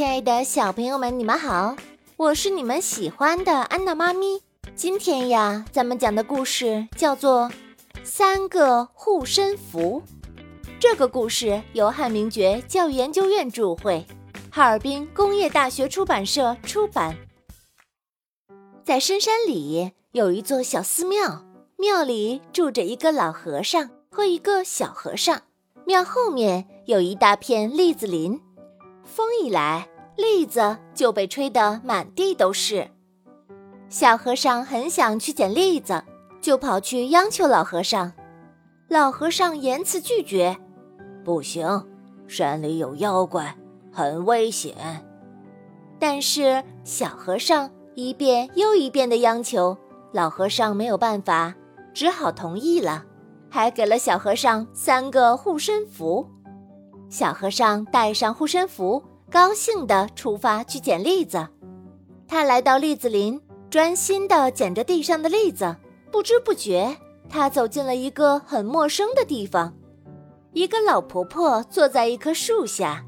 亲爱的小朋友们，你们好，我是你们喜欢的安娜妈咪。今天呀，咱们讲的故事叫做《三个护身符》。这个故事由汉明觉教育研究院著会，哈尔滨工业大学出版社出版。在深山里有一座小寺庙，庙里住着一个老和尚和一个小和尚。庙后面有一大片栗子林，风一来，栗子就被吹得满地都是。小和尚很想去捡栗子，就跑去央求老和尚。老和尚严词拒绝：“不行，山里有妖怪，很危险。”但是小和尚一遍又一遍的央求，老和尚没有办法，只好同意了。还给了小和尚三个护身符，小和尚带上护身符，高兴地出发去捡栗子。他来到栗子林，专心地捡着地上的栗子。不知不觉，他走进了一个很陌生的地方。一个老婆婆坐在一棵树下，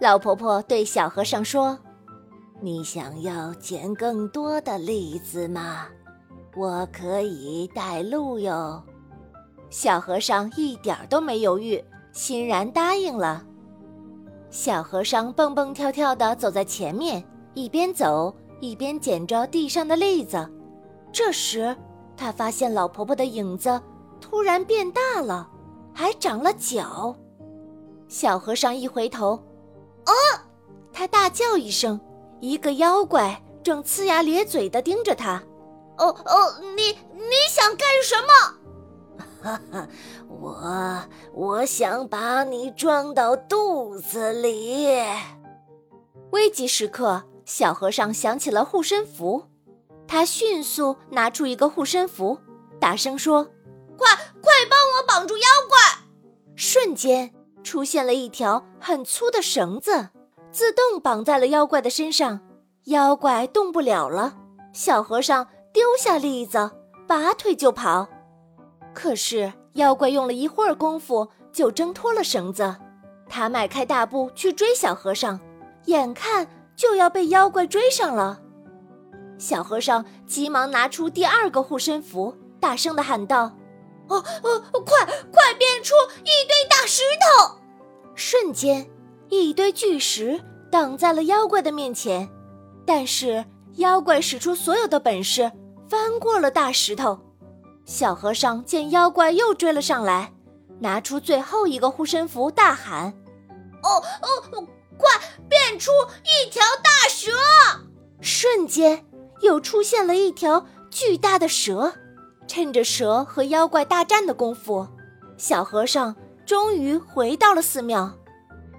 老婆婆对小和尚说：“你想要捡更多的栗子吗？我可以带路哟。”小和尚一点都没犹豫，欣然答应了。小和尚蹦蹦跳跳地走在前面，一边走一边捡着地上的栗子。这时，他发现老婆婆的影子突然变大了，还长了脚。小和尚一回头，啊！他大叫一声，一个妖怪正呲牙咧嘴地盯着他。哦哦，你你想干什么？哈哈，我我想把你装到肚子里。危急时刻，小和尚想起了护身符，他迅速拿出一个护身符，大声说：“快快帮我绑住妖怪！”瞬间出现了一条很粗的绳子，自动绑在了妖怪的身上，妖怪动不了了。小和尚丢下栗子，拔腿就跑。可是妖怪用了一会儿功夫就挣脱了绳子，他迈开大步去追小和尚，眼看就要被妖怪追上了。小和尚急忙拿出第二个护身符，大声地喊道：“哦哦，快快变出一堆大石头！”瞬间，一堆巨石挡在了妖怪的面前，但是妖怪使出所有的本事，翻过了大石头。小和尚见妖怪又追了上来，拿出最后一个护身符，大喊：“哦哦，快变出一条大蛇！”瞬间，又出现了一条巨大的蛇。趁着蛇和妖怪大战的功夫，小和尚终于回到了寺庙。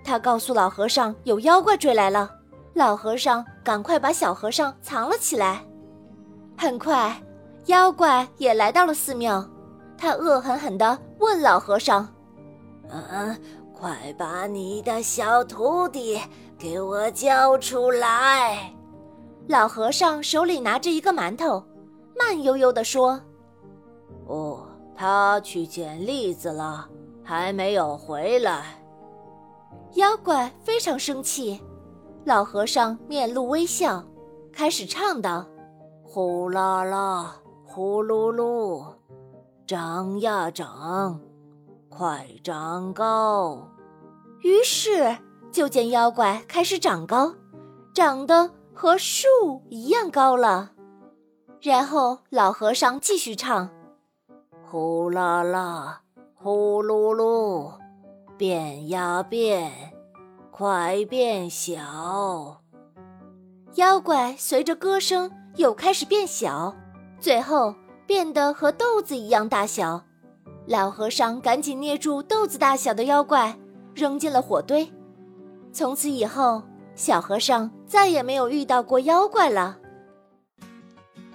他告诉老和尚有妖怪追来了，老和尚赶快把小和尚藏了起来。很快。妖怪也来到了寺庙，他恶狠狠地问老和尚：“嗯，快把你的小徒弟给我交出来！”老和尚手里拿着一个馒头，慢悠悠地说：“哦，他去捡栗子了，还没有回来。”妖怪非常生气，老和尚面露微笑，开始唱道：“呼啦啦。”呼噜噜，长呀长，快长高！于是就见妖怪开始长高，长得和树一样高了。然后老和尚继续唱：呼啦啦，呼噜噜，变呀变，快变小！妖怪随着歌声又开始变小。最后变得和豆子一样大小，老和尚赶紧捏住豆子大小的妖怪，扔进了火堆。从此以后，小和尚再也没有遇到过妖怪了。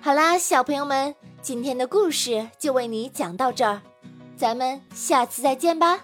好啦，小朋友们，今天的故事就为你讲到这儿，咱们下次再见吧。